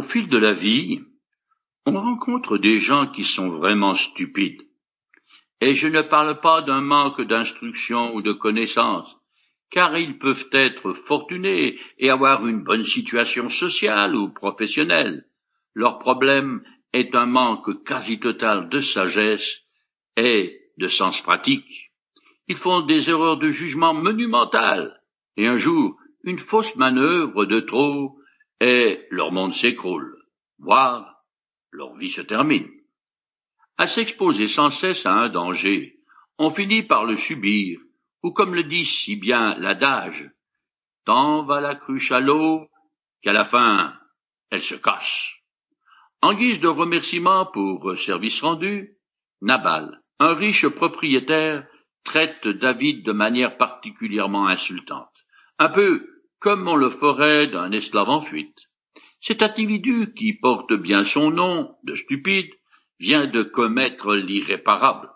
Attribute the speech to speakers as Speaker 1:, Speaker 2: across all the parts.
Speaker 1: Au fil de la vie, on rencontre des gens qui sont vraiment stupides. Et je ne parle pas d'un manque d'instruction ou de connaissances, car ils peuvent être fortunés et avoir une bonne situation sociale ou professionnelle. Leur problème est un manque quasi total de sagesse et de sens pratique. Ils font des erreurs de jugement monumentales, et un jour, une fausse manœuvre de trop, et leur monde s'écroule, voire leur vie se termine. À s'exposer sans cesse à un danger, on finit par le subir, ou comme le dit si bien l'adage, tant va la cruche à l'eau qu'à la fin elle se casse. En guise de remerciement pour service rendu, Nabal, un riche propriétaire, traite David de manière particulièrement insultante, un peu comme on le ferait d'un esclave en fuite. Cet individu, qui porte bien son nom de stupide, vient de commettre l'irréparable.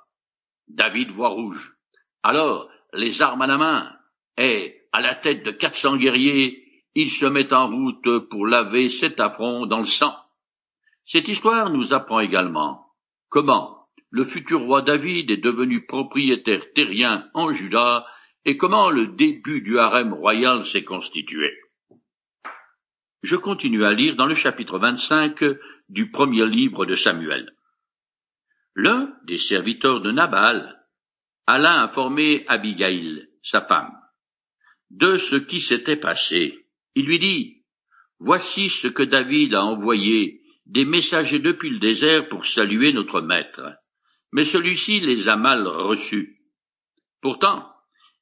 Speaker 1: David voit rouge. Alors, les armes à la main, et, à la tête de quatre cents guerriers, il se met en route pour laver cet affront dans le sang. Cette histoire nous apprend également comment le futur roi David est devenu propriétaire terrien en Juda et comment le début du harem royal s'est constitué? Je continue à lire dans le chapitre 25 du premier livre de Samuel. L'un des serviteurs de Nabal alla informer Abigail, sa femme, de ce qui s'était passé. Il lui dit, Voici ce que David a envoyé des messagers depuis le désert pour saluer notre maître. Mais celui-ci les a mal reçus. Pourtant,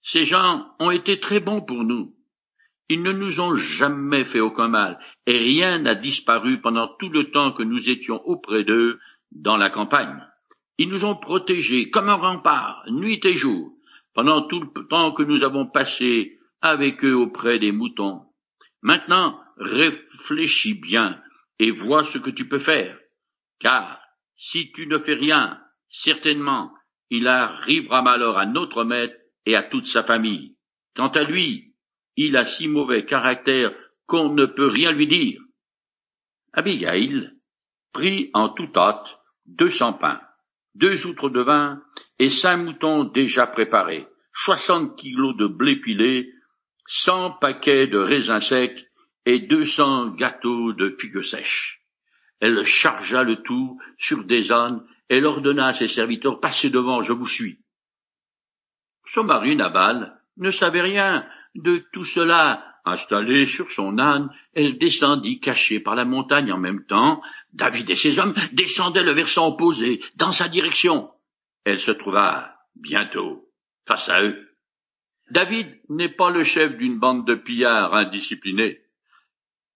Speaker 1: ces gens ont été très bons pour nous. Ils ne nous ont jamais fait aucun mal, et rien n'a disparu pendant tout le temps que nous étions auprès d'eux dans la campagne. Ils nous ont protégés comme un rempart, nuit et jour, pendant tout le temps que nous avons passé avec eux auprès des moutons. Maintenant, réfléchis bien et vois ce que tu peux faire. Car si tu ne fais rien, certainement il arrivera malheur à notre maître et à toute sa famille. Quant à lui, il a si mauvais caractère qu'on ne peut rien lui dire. Abigail prit en tout hâte deux cents pains, deux outres de vin et cinq moutons déjà préparés, soixante kilos de blé pilé, cent paquets de raisins secs et deux cents gâteaux de figues sèches. Elle chargea le tout sur des ânes et ordonna à ses serviteurs Passez devant, je vous suis. Son mari Nabal ne savait rien de tout cela. Installée sur son âne, elle descendit cachée par la montagne en même temps. David et ses hommes descendaient le versant opposé, dans sa direction. Elle se trouva bientôt face à eux. David n'est pas le chef d'une bande de pillards indisciplinés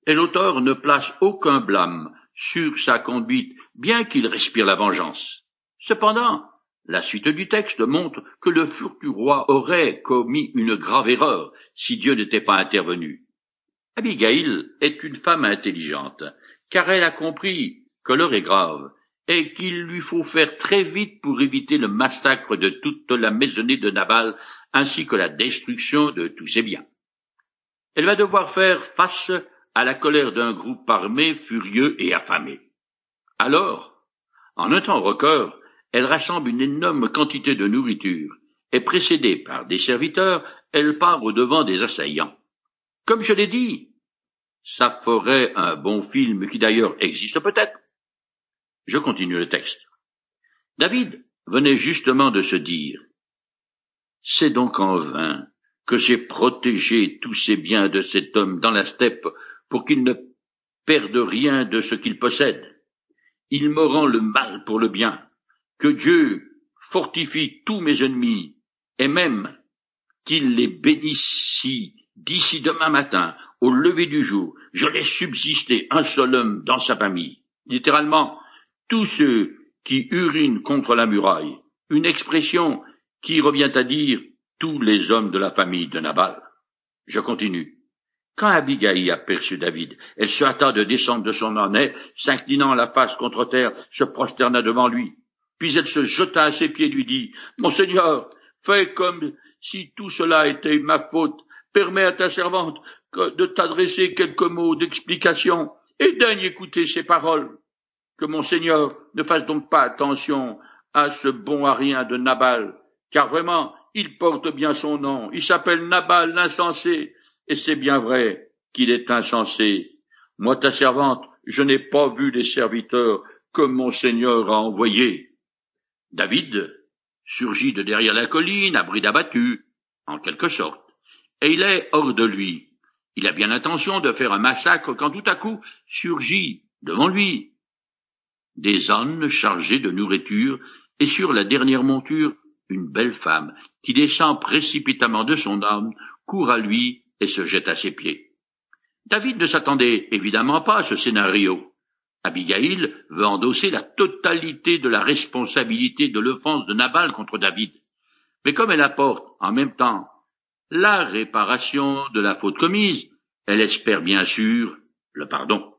Speaker 1: et l'auteur ne place aucun blâme sur sa conduite, bien qu'il respire la vengeance. Cependant, la suite du texte montre que le futur roi aurait commis une grave erreur si Dieu n'était pas intervenu. Abigail est une femme intelligente, car elle a compris que l'heure est grave et qu'il lui faut faire très vite pour éviter le massacre de toute la maisonnée de Nabal ainsi que la destruction de tous ses biens. Elle va devoir faire face à la colère d'un groupe armé, furieux et affamé. Alors, en un temps record, elle rassemble une énorme quantité de nourriture, et précédée par des serviteurs, elle part au devant des assaillants. Comme je l'ai dit, ça ferait un bon film qui d'ailleurs existe peut-être. Je continue le texte. David venait justement de se dire C'est donc en vain que j'ai protégé tous ces biens de cet homme dans la steppe pour qu'il ne perde rien de ce qu'il possède. Il me rend le mal pour le bien. Que Dieu fortifie tous mes ennemis, et même qu'il les bénisse d'ici demain matin, au lever du jour, je laisse subsister un seul homme dans sa famille. Littéralement, tous ceux qui urinent contre la muraille, une expression qui revient à dire tous les hommes de la famille de Nabal. Je continue. Quand Abigail aperçut David, elle se hâta de descendre de son âne s'inclinant la face contre terre, se prosterna devant lui. Puis elle se jeta à ses pieds et lui dit, Mon Seigneur, fais comme si tout cela était ma faute. Permets à ta servante de t'adresser quelques mots d'explication et daigne écouter ces paroles. Que mon Seigneur ne fasse donc pas attention à ce bon à rien de Nabal, car vraiment, il porte bien son nom. Il s'appelle Nabal l'insensé, et c'est bien vrai qu'il est insensé. Moi, ta servante, je n'ai pas vu les serviteurs que mon Seigneur a envoyés. David surgit de derrière la colline, à bride abattu, en quelque sorte, et il est hors de lui. Il a bien l'intention de faire un massacre quand tout à coup surgit devant lui des ânes chargés de nourriture et sur la dernière monture une belle femme qui descend précipitamment de son âme, court à lui et se jette à ses pieds. David ne s'attendait évidemment pas à ce scénario. Abigail veut endosser la totalité de la responsabilité de l'offense de Nabal contre David. Mais comme elle apporte en même temps la réparation de la faute commise, elle espère bien sûr le pardon.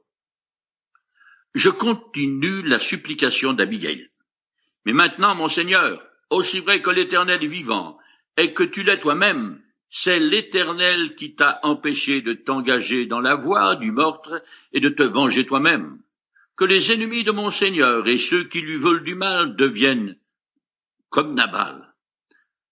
Speaker 1: Je continue la supplication d'Abigail. Mais maintenant, mon Seigneur, aussi vrai que l'Éternel est vivant, et que tu l'es toi-même, c'est l'Éternel qui t'a empêché de t'engager dans la voie du meurtre et de te venger toi-même. Que les ennemis de mon Seigneur et ceux qui lui veulent du mal deviennent comme Nabal.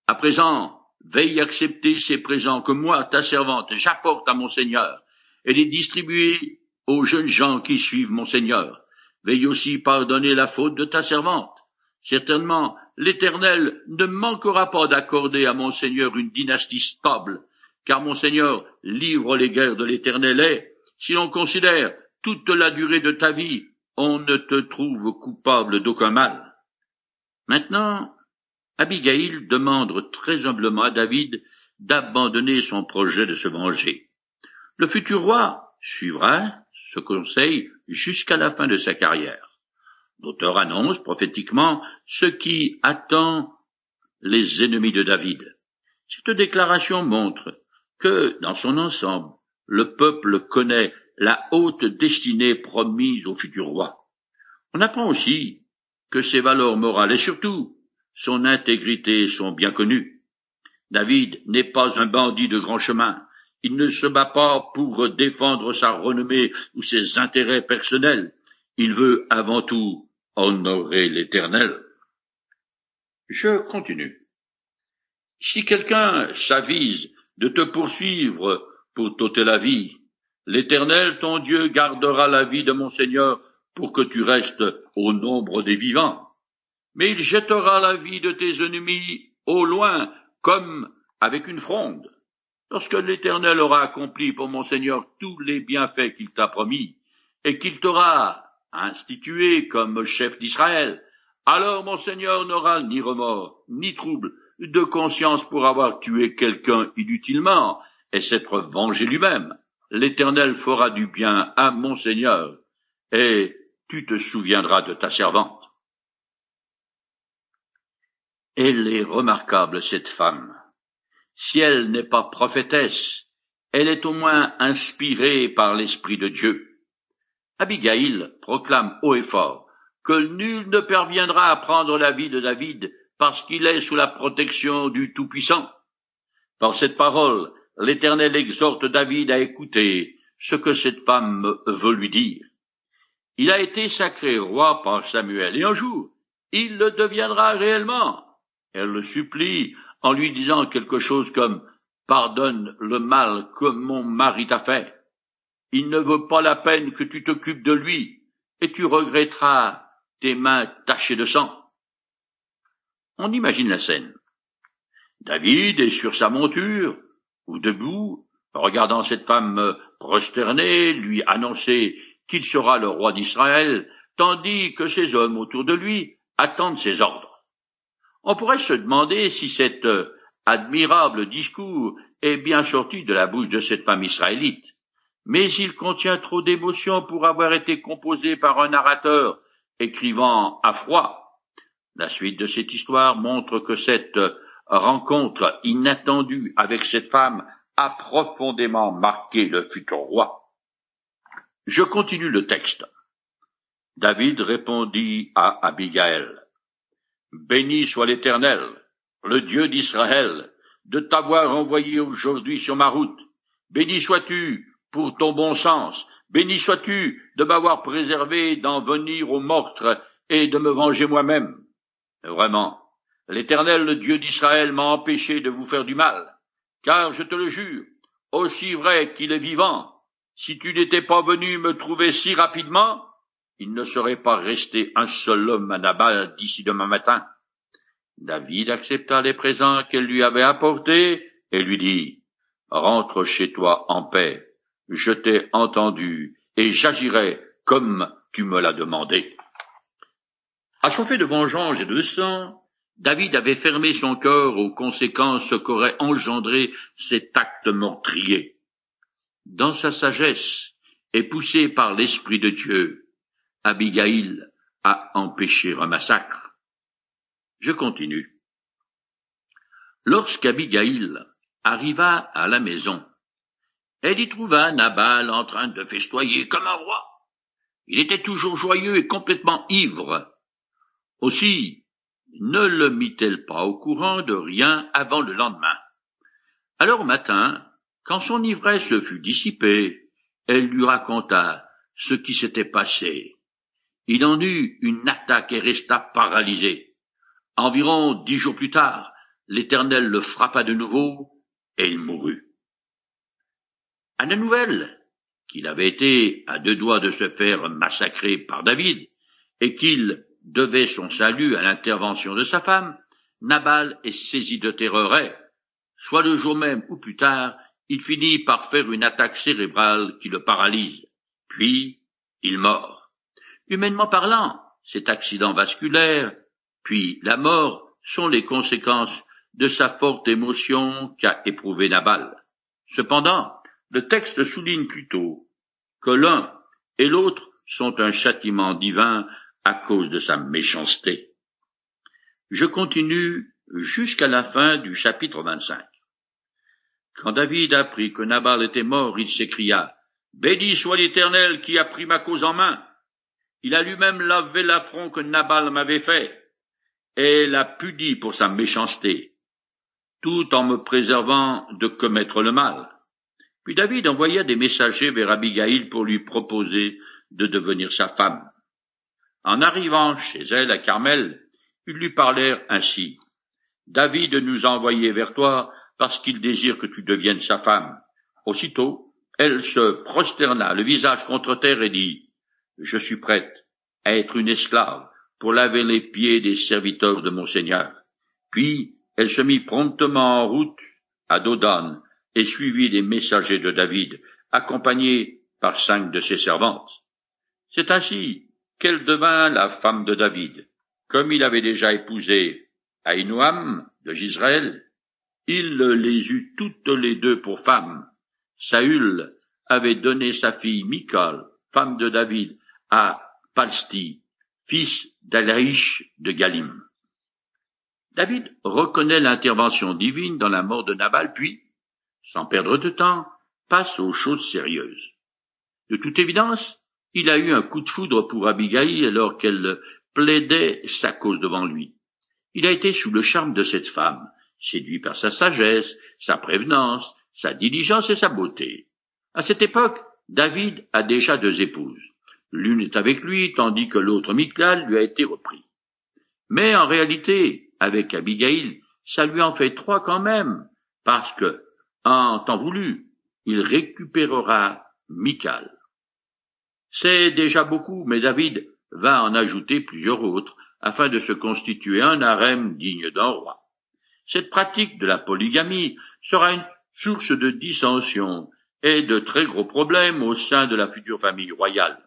Speaker 1: À présent, veille accepter ces présents que moi, ta servante, j'apporte à mon Seigneur, et les distribuer aux jeunes gens qui suivent mon Seigneur. Veille aussi pardonner la faute de ta servante. Certainement, l'Éternel ne manquera pas d'accorder à mon Seigneur une dynastie stable, car mon Seigneur livre les guerres de l'Éternel et, si l'on considère toute la durée de ta vie, on ne te trouve coupable d'aucun mal. Maintenant, Abigail demande très humblement à David d'abandonner son projet de se venger. Le futur roi suivra ce conseil jusqu'à la fin de sa carrière. L'auteur annonce prophétiquement ce qui attend les ennemis de David. Cette déclaration montre que, dans son ensemble, le peuple connaît la haute destinée promise au futur roi. On apprend aussi que ses valeurs morales et surtout son intégrité sont bien connues. David n'est pas un bandit de grand chemin. Il ne se bat pas pour défendre sa renommée ou ses intérêts personnels. Il veut avant tout honorer l'Éternel. Je continue. Si quelqu'un s'avise de te poursuivre pour t'ôter la vie, l'Éternel ton Dieu gardera la vie de mon Seigneur pour que tu restes au nombre des vivants mais il jettera la vie de tes ennemis au loin, comme avec une fronde. Lorsque l'Éternel aura accompli pour mon Seigneur tous les bienfaits qu'il t'a promis, et qu'il t'aura institué comme chef d'Israël, alors mon Seigneur n'aura ni remords, ni trouble de conscience pour avoir tué quelqu'un inutilement, et s'être vengé lui-même. L'Éternel fera du bien à mon Seigneur, et tu te souviendras de ta servante. Elle est remarquable, cette femme. Si elle n'est pas prophétesse, elle est au moins inspirée par l'Esprit de Dieu. Abigail proclame haut et fort que nul ne parviendra à prendre la vie de David parce qu'il est sous la protection du Tout-Puissant. Par cette parole, l'Éternel exhorte David à écouter ce que cette femme veut lui dire. Il a été sacré roi par Samuel, et un jour, il le deviendra réellement. Elle le supplie en lui disant quelque chose comme Pardonne le mal que mon mari t'a fait. Il ne vaut pas la peine que tu t'occupes de lui, et tu regretteras tes mains tachées de sang. On imagine la scène. David est sur sa monture, ou debout, regardant cette femme prosternée, lui annoncer qu'il sera le roi d'Israël, tandis que ses hommes autour de lui attendent ses ordres. On pourrait se demander si cet euh, admirable discours est bien sorti de la bouche de cette femme israélite, mais il contient trop d'émotions pour avoir été composé par un narrateur écrivant à froid. La suite de cette histoire montre que cette euh, rencontre inattendue avec cette femme a profondément marqué le futur roi. Je continue le texte. David répondit à Abigail. Béni soit l'Éternel, le Dieu d'Israël, de t'avoir envoyé aujourd'hui sur ma route. Béni sois-tu pour ton bon sens, Béni sois-tu de m'avoir préservé d'en venir au meurtre et de me venger moi-même. Vraiment, l'Éternel, le Dieu d'Israël, m'a empêché de vous faire du mal, car je te le jure, aussi vrai qu'il est vivant, si tu n'étais pas venu me trouver si rapidement, il ne serait pas resté un seul homme à Nabal d'ici demain matin. David accepta les présents qu'elle lui avait apportés et lui dit, Rentre chez toi en paix, je t'ai entendu et j'agirai comme tu me l'as demandé. Achauffé de vengeance et de sang, David avait fermé son cœur aux conséquences qu'aurait engendré cet acte meurtrier. Dans sa sagesse, et poussé par l'Esprit de Dieu, Abigail a empêché un massacre. Je continue. Lorsqu'Abigail arriva à la maison, elle y trouva Nabal en train de festoyer comme un roi. Il était toujours joyeux et complètement ivre. Aussi, ne le mit-elle pas au courant de rien avant le lendemain? Alors matin, quand son ivresse fut dissipée, elle lui raconta ce qui s'était passé. Il en eut une attaque et resta paralysé. Environ dix jours plus tard, l'Éternel le frappa de nouveau, et il mourut. À la nouvelle qu'il avait été à deux doigts de se faire massacrer par David, et qu'il devait son salut à l'intervention de sa femme, Nabal est saisi de terreur soit le jour même ou plus tard, il finit par faire une attaque cérébrale qui le paralyse. Puis, il mord. Humainement parlant, cet accident vasculaire, puis la mort, sont les conséquences de sa forte émotion qu'a éprouvé Nabal. Cependant, le texte souligne plutôt que l'un et l'autre sont un châtiment divin à cause de sa méchanceté. Je continue jusqu'à la fin du chapitre 25. Quand David apprit que Nabal était mort, il s'écria, Béni soit l'Éternel qui a pris ma cause en main. Il a lui-même lavé l'affront que Nabal m'avait fait, et l'a puni pour sa méchanceté, tout en me préservant de commettre le mal. Puis David envoya des messagers vers Abigail pour lui proposer de devenir sa femme. En arrivant chez elle à Carmel, ils lui parlèrent ainsi. David nous a envoyés vers toi parce qu'il désire que tu deviennes sa femme. Aussitôt, elle se prosterna le visage contre terre et dit, Je suis prête à être une esclave pour laver les pieds des serviteurs de mon Seigneur. Puis elle se mit promptement en route à Dodan et suivit les messagers de David, accompagnés par cinq de ses servantes. C'est ainsi qu'elle devint la femme de David? Comme il avait déjà épousé Aïnoam de Gisraël, il les eut toutes les deux pour femmes. Saül avait donné sa fille Michal, femme de David, à Palsti, fils d'Alaïch de Galim. David reconnaît l'intervention divine dans la mort de Nabal, puis, sans perdre de temps, passe aux choses sérieuses. De toute évidence, il a eu un coup de foudre pour Abigail alors qu'elle plaidait sa cause devant lui. Il a été sous le charme de cette femme, séduit par sa sagesse, sa prévenance, sa diligence et sa beauté. À cette époque, David a déjà deux épouses. L'une est avec lui, tandis que l'autre, Michal, lui a été repris. Mais en réalité, avec Abigail, ça lui en fait trois quand même, parce que, en temps voulu, il récupérera Michal. C'est déjà beaucoup, mais David va en ajouter plusieurs autres, afin de se constituer un harem digne d'un roi. Cette pratique de la polygamie sera une source de dissension et de très gros problèmes au sein de la future famille royale.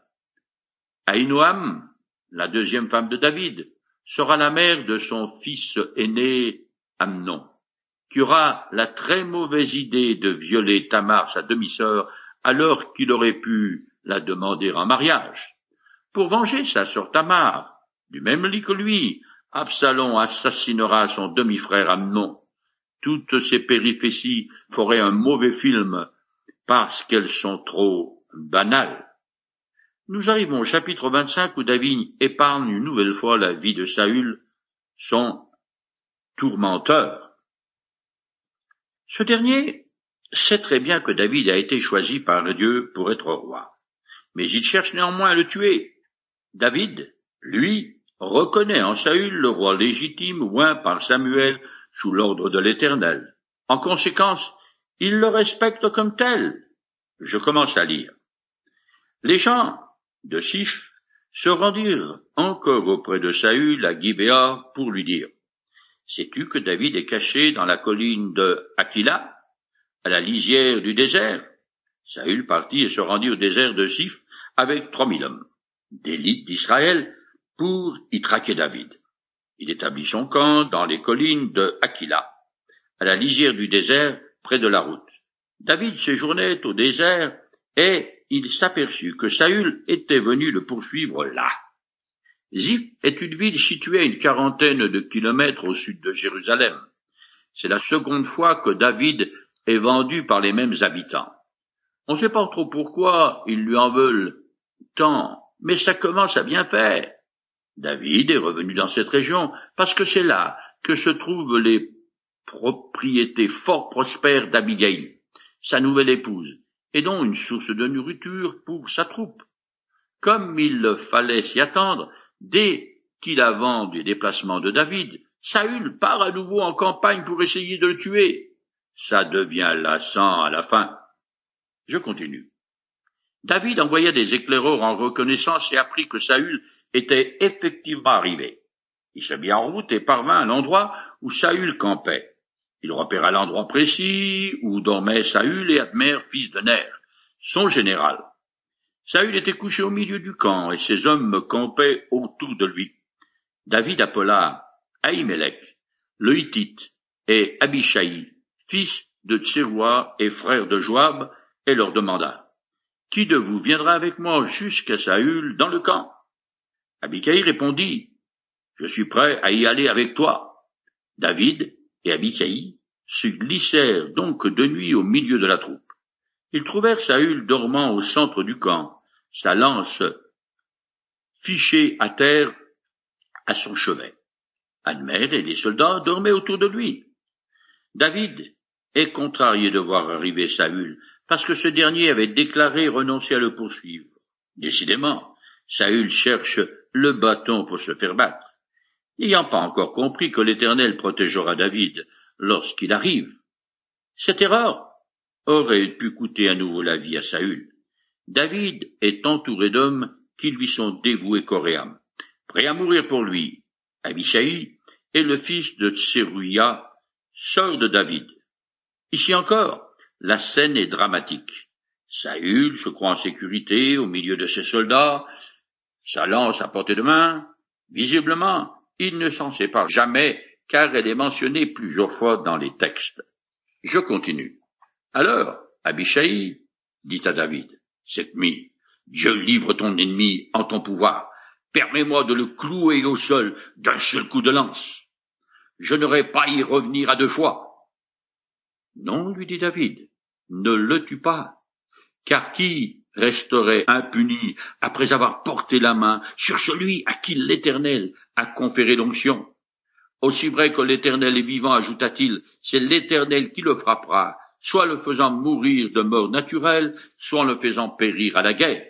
Speaker 1: Aïnoam, la deuxième femme de David, sera la mère de son fils aîné Amnon, qui aura la très mauvaise idée de violer Tamar, sa demi-sœur, alors qu'il aurait pu la demander en mariage. Pour venger sa sœur Tamar, du même lit que lui, Absalom assassinera son demi-frère Amnon. Toutes ces péripéties feraient un mauvais film parce qu'elles sont trop banales. Nous arrivons au chapitre 25 où David épargne une nouvelle fois la vie de Saül, son tourmenteur. Ce dernier sait très bien que David a été choisi par Dieu pour être roi. Mais il cherche néanmoins à le tuer. David, lui, reconnaît en Saül le roi légitime oint par Samuel sous l'ordre de l'Éternel. En conséquence, il le respecte comme tel. Je commence à lire. Les gens de Sif se rendirent encore auprès de Saül à Gibéa pour lui dire Sais-tu que David est caché dans la colline de Aquila, à la lisière du désert? Saül partit et se rendit au désert de Sif avec trois mille hommes, d'élite d'Israël, pour y traquer David. Il établit son camp dans les collines de Aquila, à la lisière du désert, près de la route. David séjournait au désert et il s'aperçut que Saül était venu le poursuivre là. Ziph est une ville située à une quarantaine de kilomètres au sud de Jérusalem. C'est la seconde fois que David est vendu par les mêmes habitants. On ne sait pas trop pourquoi ils lui en veulent mais ça commence à bien faire. David est revenu dans cette région parce que c'est là que se trouvent les propriétés fort prospères d'Abigail, sa nouvelle épouse, et dont une source de nourriture pour sa troupe. Comme il fallait s'y attendre, dès qu'il a vendu les déplacements de David, Saül part à nouveau en campagne pour essayer de le tuer. Ça devient lassant à la fin. Je continue. David envoya des éclaireurs en reconnaissance et apprit que Saül était effectivement arrivé. Il se mit en route et parvint à l'endroit où Saül campait. Il repéra l'endroit précis où dormait Saül et Admer, fils de Ner, son général. Saül était couché au milieu du camp et ses hommes campaient autour de lui. David appela Ahimelech, le Hittite, et Abishai, fils de Tseroua et frère de Joab, et leur demanda, Qui de vous viendra avec moi jusqu'à Saül dans le camp? Abicaï répondit, Je suis prêt à y aller avec toi. David et Abicaï se glissèrent donc de nuit au milieu de la troupe. Ils trouvèrent Saül dormant au centre du camp, sa lance fichée à terre à son chevet. Admer et les soldats dormaient autour de lui. David est contrarié de voir arriver Saül, parce que ce dernier avait déclaré renoncer à le poursuivre. Décidément, Saül cherche le bâton pour se faire battre, n'ayant pas encore compris que l'Éternel protégera David lorsqu'il arrive. Cette erreur aurait pu coûter à nouveau la vie à Saül. David est entouré d'hommes qui lui sont dévoués âme, prêts à mourir pour lui. Abishai est le fils de Tseruia, sœur de David. Ici encore, la scène est dramatique. Saül se croit en sécurité au milieu de ses soldats, sa lance à portée de main. Visiblement, il ne s'en sépare jamais, car elle est mentionnée plusieurs fois dans les textes. Je continue. Alors, Abishai dit à David, cette nuit, Dieu livre ton ennemi en ton pouvoir. Permets-moi de le clouer au sol d'un seul coup de lance. Je n'aurai pas y revenir à deux fois. Non, lui dit David, ne le tue pas, car qui resterait impuni après avoir porté la main sur celui à qui l'Éternel a conféré l'onction? Aussi vrai que l'Éternel est vivant, ajouta-t-il, c'est l'Éternel qui le frappera, soit le faisant mourir de mort naturelle, soit le faisant périr à la guerre.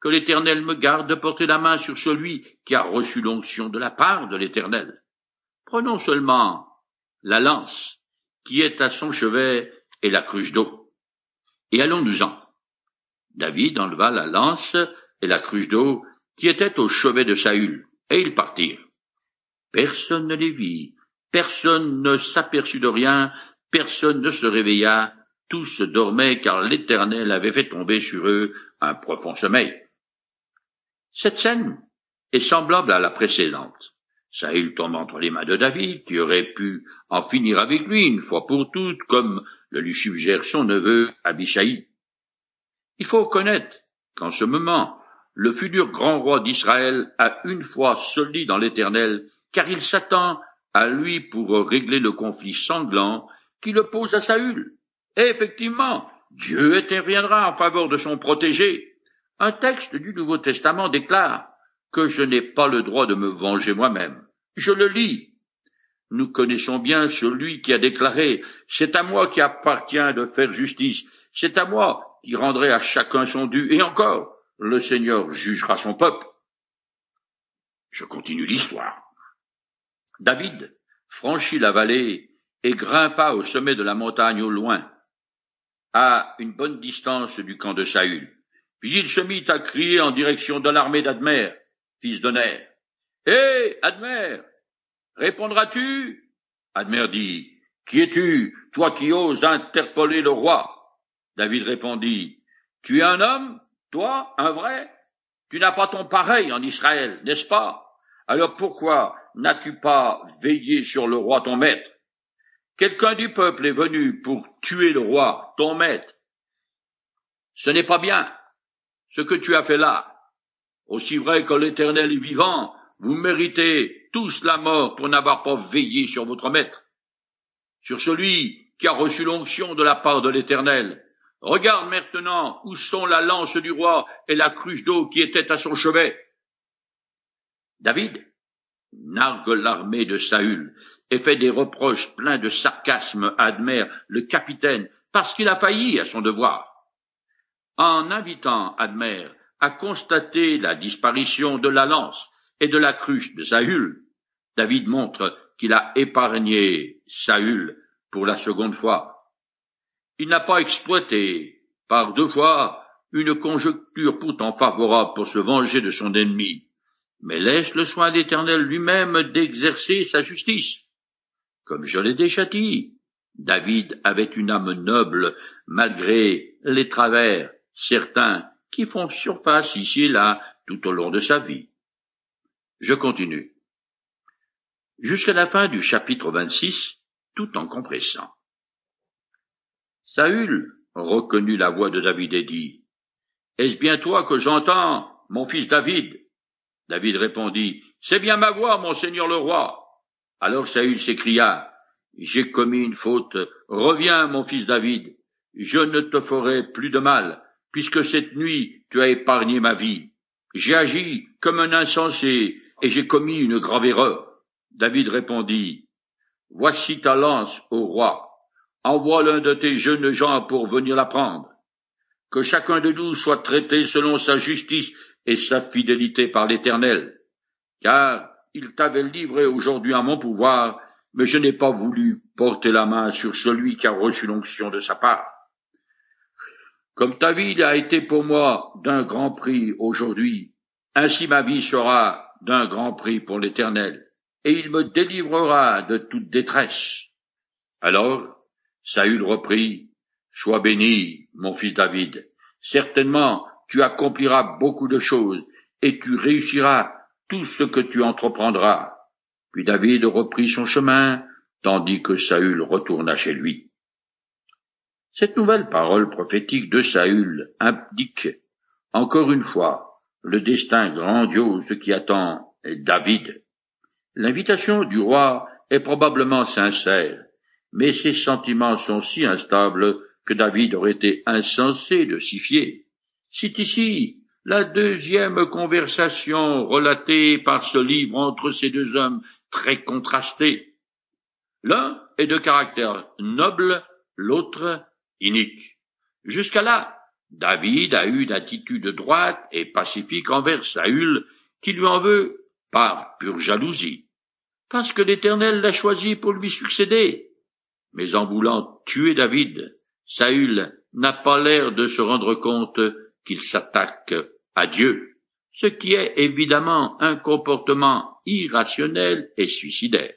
Speaker 1: Que l'Éternel me garde de porter la main sur celui qui a reçu l'onction de la part de l'Éternel. Prenons seulement la lance qui est à son chevet et la cruche d'eau. Et allons-nous-en. David enleva la lance et la cruche d'eau qui étaient au chevet de Saül, et ils partirent. Personne ne les vit, personne ne s'aperçut de rien, Personne ne se réveilla, tous dormaient car l'Éternel avait fait tomber sur eux un profond sommeil. Cette scène est semblable à la précédente. Saül tombe entre les mains de David, qui aurait pu en finir avec lui une fois pour toutes, comme le lui suggère son neveu Abishai. Il faut reconnaître qu'en ce moment, le futur grand roi d'Israël a une foi solide dans l'Éternel, car il s'attend à lui pour régler le conflit sanglant qui le pose à Saül. Et effectivement, Dieu interviendra en faveur de son protégé. Un texte du Nouveau Testament déclare que je n'ai pas le droit de me venger moi-même. Je le lis. Nous connaissons bien celui qui a déclaré C'est à moi qui appartient de faire justice, c'est à moi qui rendrai à chacun son dû, et encore, le Seigneur jugera son peuple. Je continue l'histoire. David franchit la vallée et grimpa au sommet de la montagne au loin, à une bonne distance du camp de Saül. Puis il se mit à crier en direction de l'armée d'Admer, fils de Ner. Hé, Admer, répondras-tu? Admer dit, Qui es-tu, toi qui oses interpeller le roi? David répondit, Tu es un homme, toi, un vrai? Tu n'as pas ton pareil en Israël, n'est-ce pas? Alors pourquoi n'as-tu pas veillé sur le roi ton maître? Quelqu'un du peuple est venu pour tuer le roi, ton maître. Ce n'est pas bien ce que tu as fait là. Aussi vrai que l'Éternel est vivant, vous méritez tous la mort pour n'avoir pas veillé sur votre maître, sur celui qui a reçu l'onction de la part de l'Éternel. Regarde maintenant où sont la lance du roi et la cruche d'eau qui était à son chevet. David nargue l'armée de Saül et fait des reproches pleins de sarcasme à Admer, le capitaine, parce qu'il a failli à son devoir. En invitant Admer à constater la disparition de la lance et de la cruche de Saül, David montre qu'il a épargné Saül pour la seconde fois. Il n'a pas exploité par deux fois une conjoncture pourtant favorable pour se venger de son ennemi, mais laisse le soin d'Éternel lui-même d'exercer sa justice. Comme je l'ai déjà dit, David avait une âme noble malgré les travers certains qui font surface ici et là tout au long de sa vie. Je continue. Jusqu'à la fin du chapitre 26, tout en compressant. Saül reconnut la voix de David et dit, Est-ce bien toi que j'entends, mon fils David? David répondit, C'est bien ma voix, mon seigneur le roi. Alors Saül s'écria, J'ai commis une faute, reviens, mon fils David, je ne te ferai plus de mal, puisque cette nuit tu as épargné ma vie. J'ai agi comme un insensé, et j'ai commis une grave erreur. David répondit, Voici ta lance, ô roi. Envoie l'un de tes jeunes gens pour venir la prendre. Que chacun de nous soit traité selon sa justice et sa fidélité par l'Éternel. Car il t'avait livré aujourd'hui à mon pouvoir, mais je n'ai pas voulu porter la main sur celui qui a reçu l'onction de sa part. Comme ta vie a été pour moi d'un grand prix aujourd'hui, ainsi ma vie sera d'un grand prix pour l'Éternel, et il me délivrera de toute détresse. Alors Saül reprit, Sois béni, mon fils David, certainement tu accompliras beaucoup de choses, et tu réussiras tout ce que tu entreprendras. Puis David reprit son chemin, tandis que Saül retourna chez lui. Cette nouvelle parole prophétique de Saül indique, encore une fois, le destin grandiose qui attend David. L'invitation du roi est probablement sincère, mais ses sentiments sont si instables que David aurait été insensé de s'y fier. C'est ici la deuxième conversation relatée par ce livre entre ces deux hommes très contrastés. L'un est de caractère noble, l'autre Jusqu'à là, David a eu d'attitude droite et pacifique envers Saül, qui lui en veut par pure jalousie, parce que l'Éternel l'a choisi pour lui succéder. Mais en voulant tuer David, Saül n'a pas l'air de se rendre compte qu'il s'attaque à Dieu, ce qui est évidemment un comportement irrationnel et suicidaire.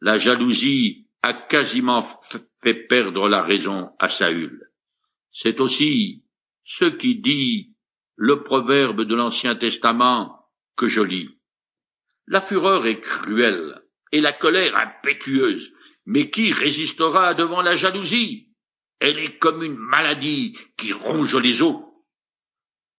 Speaker 1: La jalousie a quasiment fait perdre la raison à Saül. C'est aussi ce qui dit le proverbe de l'Ancien Testament que je lis. La fureur est cruelle et la colère impétueuse, mais qui résistera devant la jalousie? Elle est comme une maladie qui ronge les os.